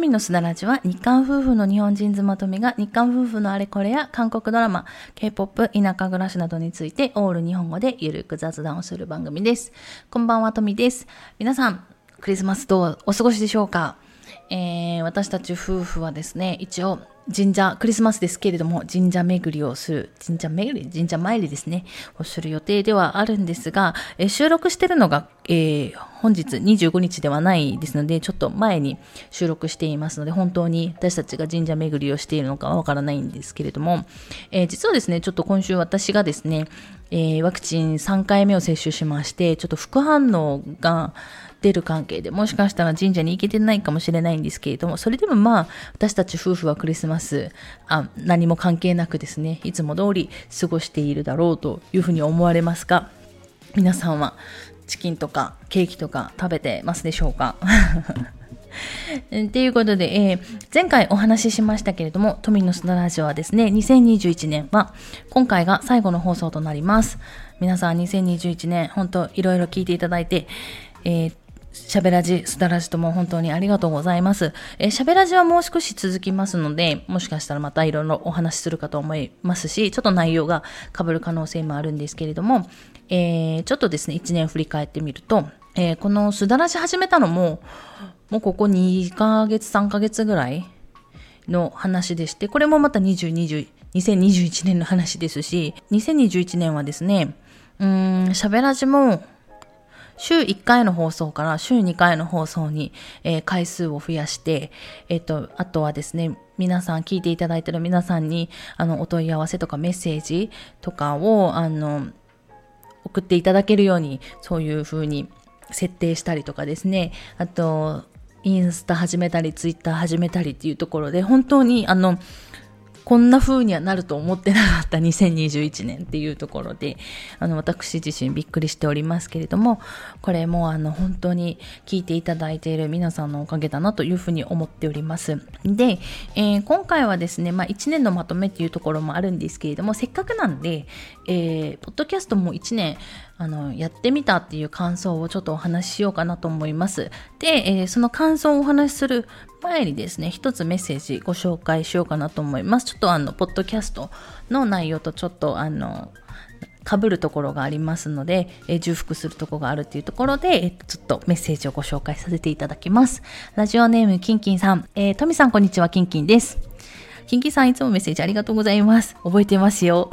富のすだらじは日韓夫婦の日本人妻とみが日韓夫婦のあれこれや韓国ドラマ、K-POP、田舎暮らしなどについてオール日本語でゆるく雑談をする番組です。こんばんは、富です。皆さん、クリスマスどうお過ごしでしょうか？えー、私たち夫婦はですね、一応神社、クリスマスですけれども、神社巡りをする、神社巡り、神社参りですね、をする予定ではあるんですが、え、収録してるのが、えー、本日25日ではないですので、ちょっと前に収録していますので、本当に私たちが神社巡りをしているのかはわからないんですけれども、えー、実はですね、ちょっと今週私がですね、えー、ワクチン3回目を接種しまして、ちょっと副反応が出る関係で、もしかしたら神社に行けてないかもしれないんですけれども、それでもまあ、私たち夫婦はクリスマス、あ何も関係なくですね、いつも通り過ごしているだろうというふうに思われますが、皆さんはチキンとかケーキとか食べてますでしょうか？ということで、えー、前回お話ししましたけれども、都民のスタラジオはですね、2021年は今回が最後の放送となります。皆さん2021年、本当いろいろ聞いていただいて、えー、しゃべらじ、すだらじとも本当にありがとうございます。えー、しゃべらじはもう少し続きますので、もしかしたらまたいろいろお話しするかと思いますし、ちょっと内容が被る可能性もあるんですけれども、えー、ちょっとですね、1年振り返ってみると、えー、このすだらじ始めたのも、もうここ2ヶ月、3ヶ月ぐらいの話でして、これもまた20、20、2021年の話ですし、2021年はですね、うーん、しゃべらじも、週1回の放送から週2回の放送に、えー、回数を増やして、えっ、と、あとはですね、皆さん、聞いていただいている皆さんに、あの、お問い合わせとかメッセージとかを、あの、送っていただけるように、そういう風に設定したりとかですね、あと、インスタ始めたり、ツイッター始めたりっていうところで、本当に、あの、こんな風にはなると思ってなかった 2021年っていうところで、あの、私自身びっくりしておりますけれども、これもあの、本当に聞いていただいている皆さんのおかげだなというふうに思っております。で、えー、今回はですね、まあ、1年のまとめっていうところもあるんですけれども、せっかくなんで、えー、ポッドキャストも1年、あの、やってみたっていう感想をちょっとお話ししようかなと思います。で、えー、その感想をお話しする前にですね、一つメッセージご紹介しようかなと思います。ちょっとあの、ポッドキャストの内容とちょっとあの、被るところがありますので、えー、重複するところがあるっていうところで、えー、ちょっとメッセージをご紹介させていただきます。ラジオネームキンキンさん、えー、トミさんこんにちは、キンキンです。キンキさんいつもメッセージありがとうございます。覚えてますよ。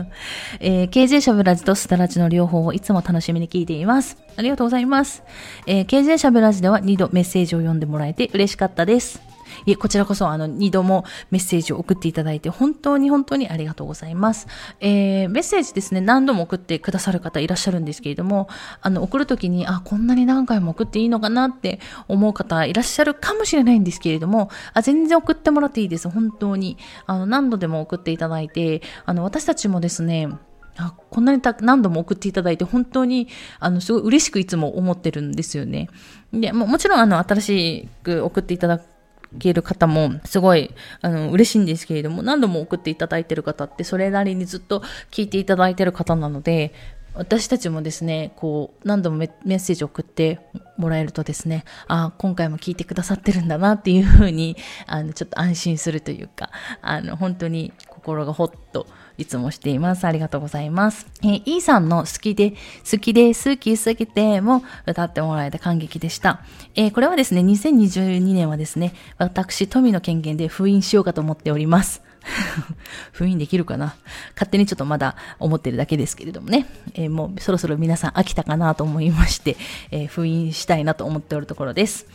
えー、KJ シャブラジとスタラジの両方をいつも楽しみに聞いています。ありがとうございます。えー、KJ シャブラジでは2度メッセージを読んでもらえて嬉しかったです。いえ、こちらこそ、あの、二度もメッセージを送っていただいて、本当に本当にありがとうございます。えー、メッセージですね、何度も送ってくださる方いらっしゃるんですけれども、あの、送るときに、あ、こんなに何回も送っていいのかなって思う方いらっしゃるかもしれないんですけれども、あ、全然送ってもらっていいです。本当に。あの、何度でも送っていただいて、あの、私たちもですね、あこんなにた何度も送っていただいて、本当に、あの、すごい嬉しくいつも思ってるんですよね。で、ももちろん、あの、新しく送っていただくける方もすごいあの嬉しいんですけれども何度も送っていただいてる方ってそれなりにずっと聞いていただいてる方なので私たちもですね、こう、何度もメッセージを送ってもらえるとですね、あ今回も聞いてくださってるんだなっていうふうに、あの、ちょっと安心するというか、あの、本当に心がほっといつもしています。ありがとうございます。えー、E さんの好きで、好きで、好きすぎても歌ってもらえて感激でした。えー、これはですね、2022年はですね、私、富の権限で封印しようかと思っております。封印できるかな？勝手にちょっとまだ思ってるだけですけれどもね、えー、もうそろそろ皆さん飽きたかなと思いまして、えー、封印したいなと思っておるところです。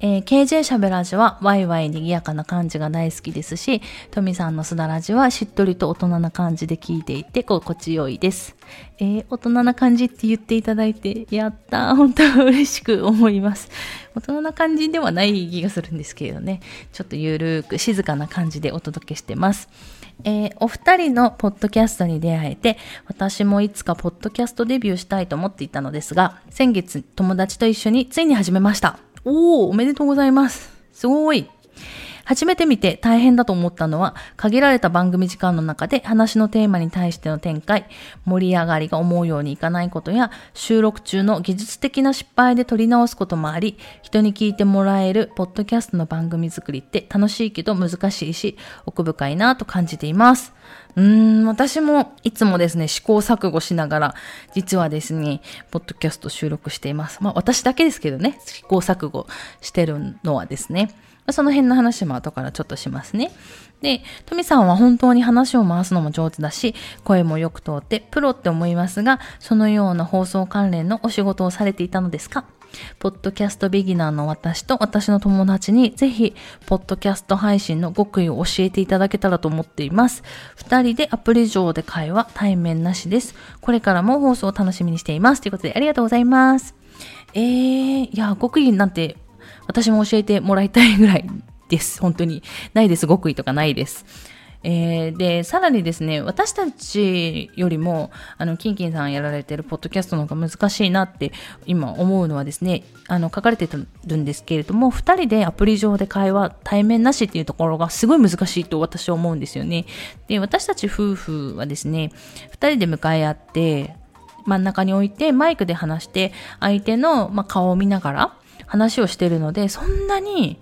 えー、KJ しゃべらじはワイワイ賑やかな感じが大好きですし、トミさんのすだらじはしっとりと大人な感じで聞いていて心地よいです。えー、大人な感じって言っていただいて、やったー、本当嬉しく思います。大人な感じではない気がするんですけれどね、ちょっとゆるく静かな感じでお届けしてます。えー、お二人のポッドキャストに出会えて、私もいつかポッドキャストデビューしたいと思っていたのですが、先月友達と一緒についに始めました。おお、おめでとうございます。すごい。初めて見て大変だと思ったのは、限られた番組時間の中で話のテーマに対しての展開、盛り上がりが思うようにいかないことや、収録中の技術的な失敗で撮り直すこともあり、人に聞いてもらえるポッドキャストの番組作りって楽しいけど難しいし、奥深いなと感じています。うーん、私もいつもですね、試行錯誤しながら、実はですね、ポッドキャスト収録しています。まあ私だけですけどね、試行錯誤してるのはですね、その辺の話も後からちょっとしますね。で、トミさんは本当に話を回すのも上手だし、声もよく通ってプロって思いますが、そのような放送関連のお仕事をされていたのですか？ポッドキャストビギナーの私と私の友達にぜひ、ポッドキャスト配信の極意を教えていただけたらと思っています。二人でアプリ上で会話、対面なしです。これからも放送を楽しみにしています。ということでありがとうございます。えー、いや、極意なんて私も教えてもらいたいぐらいです。本当に。ないです。極意とかないです。えー、で、さらにですね、私たちよりも、あの、キンキンさんやられてるポッドキャストの方が難しいなって今思うのはですね、あの、書かれてるんですけれども、二人でアプリ上で会話、対面なしっていうところがすごい難しいと私は思うんですよね。で、私たち夫婦はですね、二人で向かい合って、真ん中に置いてマイクで話して、相手の、まあ、顔を見ながら話をしてるので、そんなに、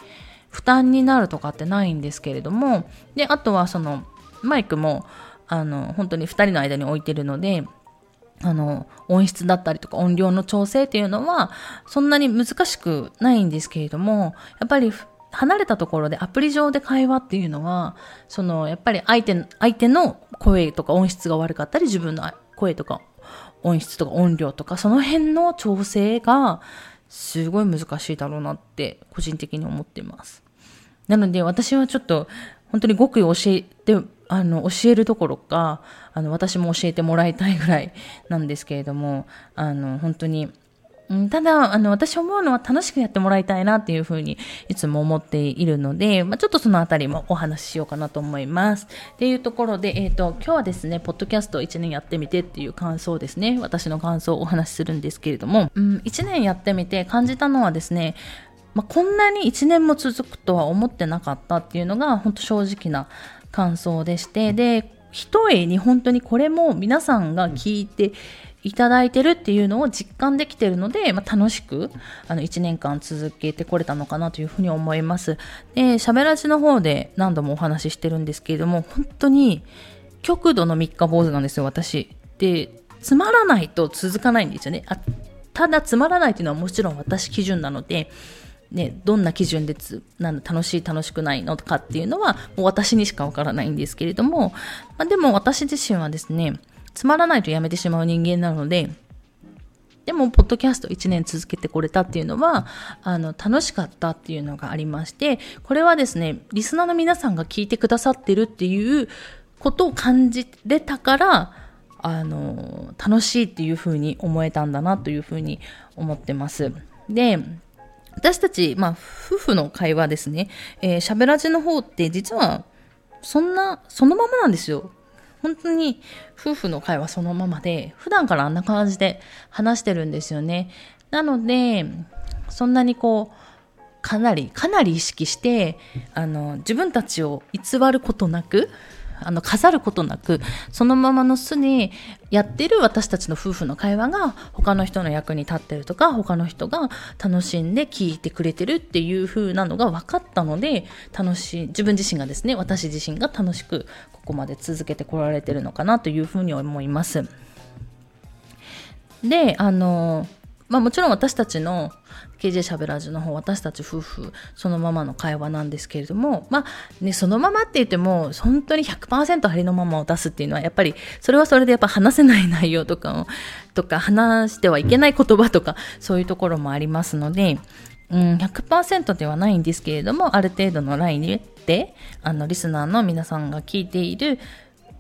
負担になるとかってないんですけれども、で、あとはその、マイクも、あの、本当に2人の間に置いてるので、あの、音質だったりとか音量の調整っていうのは、そんなに難しくないんですけれども、やっぱり離れたところでアプリ上で会話っていうのは、その、やっぱり相手、相手の声とか音質が悪かったり、自分の声とか音質とか音量とか、その辺の調整がすごい難しいだろうなって個人的に思っています。なので私はちょっと本当に極意を教えて、あの、教えるどころか、あの、私も教えてもらいたいぐらいなんですけれども、あの、本当に、ただ、あの、私思うのは楽しくやってもらいたいなっていうふうにいつも思っているので、まあ、ちょっとそのあたりもお話ししようかなと思います。っていうところで、えっ、ー、と、今日はですね、ポッドキャスト1年やってみてっていう感想ですね。私の感想をお話しするんですけれども、うん、1年やってみて感じたのはですね、まあ、こんなに1年も続くとは思ってなかったっていうのが本当正直な感想でして、で、一重に本当にこれも皆さんが聞いていただいてるっていうのを実感できてるので、まあ、楽しくあの1年間続けてこれたのかなというふうに思います。で、喋らじの方で何度もお話ししてるんですけれども、本当に極度の三日坊主なんですよ、私。で、つまらないと続かないんですよね。あただつまらないっていうのはもちろん私基準なので、ね、どんな基準でつなん楽しい楽しくないのかっていうのはもう私にしかわからないんですけれども、まあ、でも私自身はですねつまらないとやめてしまう人間なのででも、ポッドキャスト1年続けてこれたっていうのは、あの、楽しかったっていうのがありまして、これはですね、リスナーの皆さんが聞いてくださってるっていうことを感じれたから、あの、楽しいっていうふうに思えたんだなというふうに思ってます。で、私たち、まあ、夫婦の会話ですね。えー、喋らじの方って実は、そんな、そのままなんですよ。本当に夫婦の会話そのままで、普段からあんな感じで話してるんですよね。なので、そんなにこう、かなり、かなり意識して、あの、自分たちを偽ることなく、あの、飾ることなく、そのままの素にやってる私たちの夫婦の会話が他の人の役に立ってるとか、他の人が楽しんで聞いてくれてるっていう風なのが分かったので、楽しい、自分自身がですね、私自身が楽しくここまで続けてこられてるのかなというふうに思います。で、あの、まあもちろん私たちの KJ しゃべらずの方、私たち夫婦そのままの会話なんですけれども、まあね、そのままって言っても、本当に100%ありのままを出すっていうのは、やっぱり、それはそれでやっぱ話せない内容とかを、とか話してはいけない言葉とか、そういうところもありますので、うん、100%ではないんですけれども、ある程度のラインで、あの、リスナーの皆さんが聞いている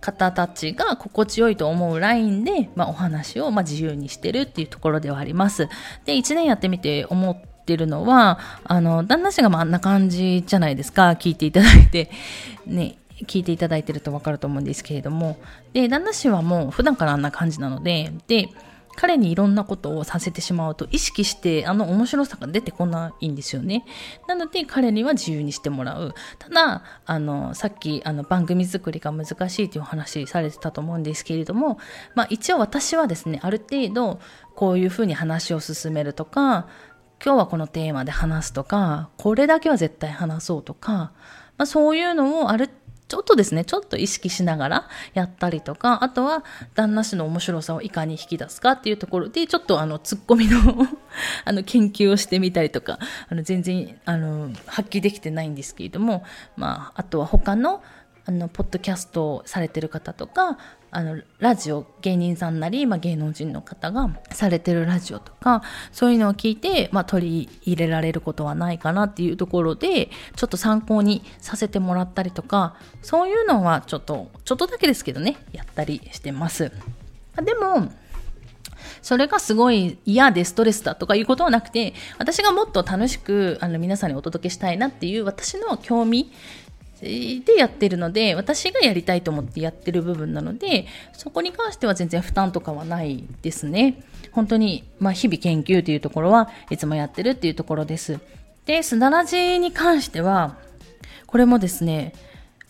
方たちが心地よいと思うラインで、まあ、お話をま自由にしてるっていうところではあります。で、1年やってみて思ってるのは、あの、旦那氏がまああんな感じじゃないですか、聞いていただいて、ね、聞いていただいてるとわかると思うんですけれども、で、旦那氏はもう普段からあんな感じなので、で、彼にいろんなことをさせてしまうと意識してあの面白さが出てこないんですよね。なので彼には自由にしてもらう。ただ、あの、さっきあの番組作りが難しいというお話されてたと思うんですけれども、まあ一応私はですね、ある程度こういうふうに話を進めるとか、今日はこのテーマで話すとか、これだけは絶対話そうとか、まあそういうのをある程度ちょっとですね、ちょっと意識しながらやったりとか、あとは旦那氏の面白さをいかに引き出すかっていうところで、ちょっとあの、ツッコミの あの、研究をしてみたりとか、あの、全然、あの、発揮できてないんですけれども、まあ、あとは他の、あの、ポッドキャストをされてる方とか、あの、ラジオ、芸人さんなり、まあ、芸能人の方がされてるラジオとか、そういうのを聞いて、まあ、取り入れられることはないかなっていうところで、ちょっと参考にさせてもらったりとか、そういうのはちょっと、ちょっとだけですけどね、やったりしてます。でも、それがすごい嫌でストレスだとかいうことはなくて、私がもっと楽しくあの皆さんにお届けしたいなっていう私の興味でやってるので、私がやりたいと思ってやってる部分なので、そこに関しては全然負担とかはないですね。本当に、まあ、日々研究というところはいつもやってるっていうところです。で、すだらじに関しては、これもですね、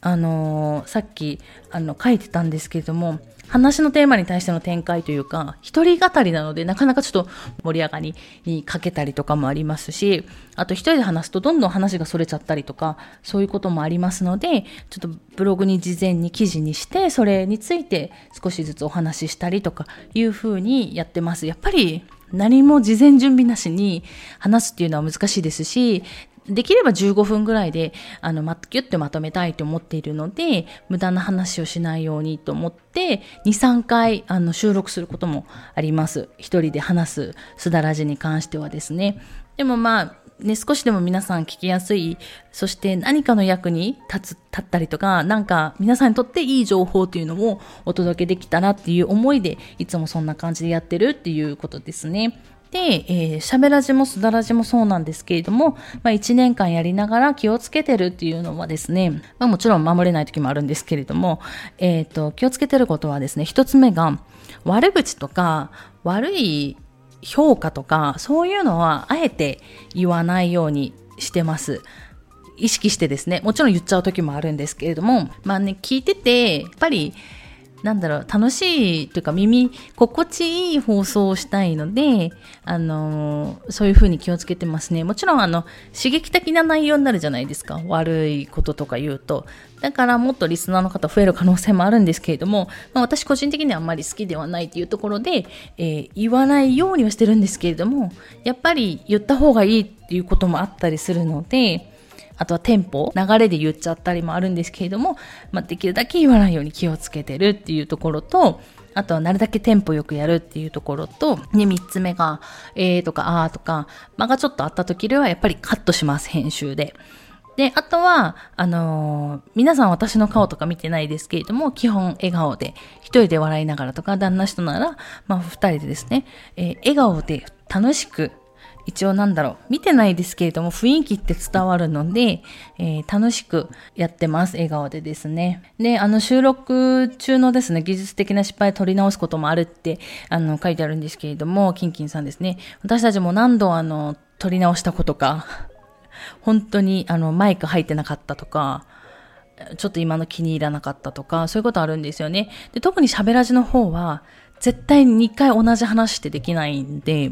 あのー、さっき、あの、書いてたんですけれども、話のテーマに対しての展開というか、一人語りなので、なかなかちょっと盛り上がりにかけたりとかもありますし、あと一人で話すとどんどん話がそれちゃったりとか、そういうこともありますので、ちょっとブログに事前に記事にして、それについて少しずつお話ししたりとかいう風にやってます。やっぱり何も事前準備なしに話すっていうのは難しいですし、できれば15分ぐらいで、あの、ま、ギュッてまとめたいと思っているので、無駄な話をしないようにと思って、2、3回、あの、収録することもあります。一人で話すすだらじに関してはですね。でもまあ、ね、少しでも皆さん聞きやすい、そして何かの役に立つ、立ったりとか、なんか皆さんにとっていい情報というのをお届けできたらっていう思いで、いつもそんな感じでやってるっていうことですね。で、えー、しゃべらじもすだらじもそうなんですけれども、まあ1年間やりながら気をつけてるっていうのはですね、まあもちろん守れない時もあるんですけれども、えっ、ー、と、気をつけてることはですね、一つ目が、悪口とか、悪い評価とか、そういうのはあえて言わないようにしてます。意識してですね、もちろん言っちゃう時もあるんですけれども、まあね、聞いてて、やっぱり、なんだろう、楽しいというか耳、心地いい放送をしたいので、あのー、そういうふうに気をつけてますね。もちろん、あの、刺激的な内容になるじゃないですか。悪いこととか言うと。だからもっとリスナーの方増える可能性もあるんですけれども、まあ、私個人的にはあんまり好きではないというところで、えー、言わないようにはしてるんですけれども、やっぱり言った方がいいっていうこともあったりするので、あとはテンポ、流れで言っちゃったりもあるんですけれども、まあ、できるだけ言わないように気をつけてるっていうところと、あとはなるだけテンポよくやるっていうところと、ね、三つ目が、えーとか、あーとか、間がちょっとあった時ではやっぱりカットします、編集で。で、あとは、あのー、皆さん私の顔とか見てないですけれども、基本笑顔で、一人で笑いながらとか、旦那氏となら、まあ二人でですね、えー、笑顔で楽しく一応なんだろう、見てないですけれども雰囲気って伝わるので、えー、楽しくやってます。笑顔でですね。で、あの収録中のですね、技術的な失敗取り直すこともあるって、あの書いてあるんですけれども、キンキンさんですね。私たちも何度あの、取り直したことか、本当にあの、マイク入ってなかったとか、ちょっと今の気に入らなかったとか、そういうことあるんですよね。で、特に喋らじの方は、絶対に2回同じ話ってできないんで、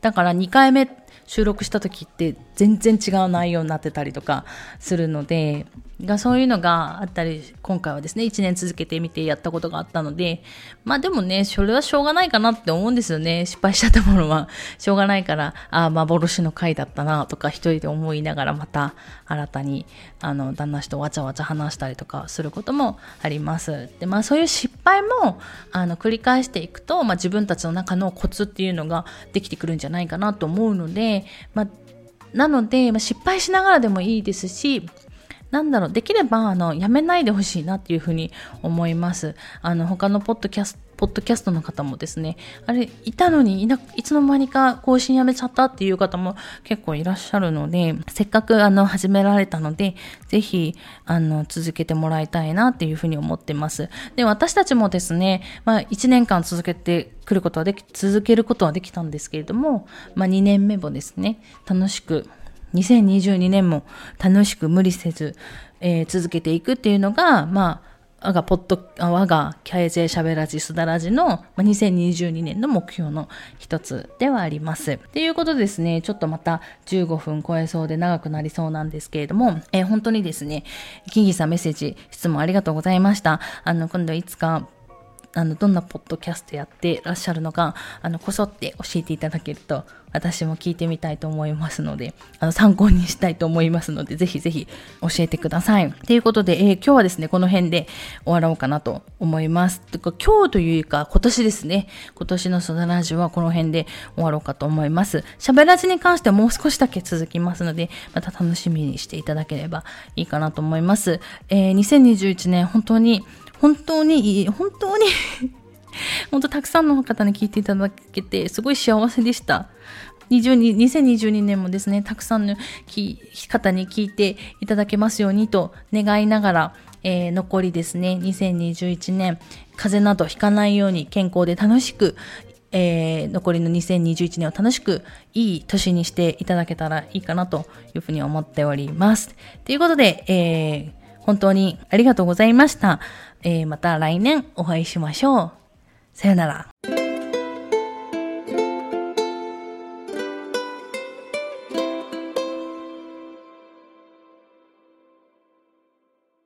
だから2回目収録した時って全然違う内容になってたりとかするので、がそういうのがあったり、今回はですね、1年続けてみてやったことがあったので、まあでもね、それはしょうがないかなって思うんですよね。失敗しちゃったものはしょうがないから、ああ、幻の回だったなとか一人で思いながらまた新たに、あの、旦那氏とわちゃわちゃ話したりとかすることもあります。で、まあそういう失敗も、あの、繰り返していくと、まあ自分たちの中のコツっていうのができてくるんじゃないかなと思うので、まあなので、まあ、失敗しながらでもいいですし、なんだろう、できれば、あの、やめないでほしいなっていうふうに思います。あの、他のポッドキャスト、ポッドキャストの方もですね、あれ、いたのにいな、いつの間にか更新やめちゃったっていう方も結構いらっしゃるので、せっかくあの、始められたので、ぜひ、あの、続けてもらいたいなっていうふうに思ってます。で、私たちもですね、まあ、1年間続けてくることはでき、続けることはできたんですけれども、まあ、2年目もですね、楽しく、2022年も楽しく無理せず、えー、続けていくっていうのが、まあ、我がポッド、我がキャエゼしゃべらじすだらじの2022年の目標の一つではあります。ということでですね、ちょっとまた15分超えそうで長くなりそうなんですけれども、えー、本当にですね、キンギさんメッセージ、質問ありがとうございました。あの、今度いつかあの、どんなポッドキャストやってらっしゃるのか、あの、こそって教えていただけると、私も聞いてみたいと思いますので、あの、参考にしたいと思いますので、ぜひぜひ教えてください。ということで、えー、今日はですね、この辺で終わろうかなと思います。とか今日というか、今年ですね、今年のソダラジオはこの辺で終わろうかと思います。喋らずに関してはもう少しだけ続きますので、また楽しみにしていただければいいかなと思います。えー、2021年、本当に本当に、本当に本当たくさんの方に聞いていただけて、すごい幸せでした。2022年もですね、たくさんの方に聞いていただけますようにと願いながら、えー、残りですね、2021年、風邪などひかないように健康で楽しく、えー、残りの2021年を楽しくいい年にしていただけたらいいかなというふうに思っております。ということで、えー、本当にありがとうございました。え、また来年お会いしましょう。再见了。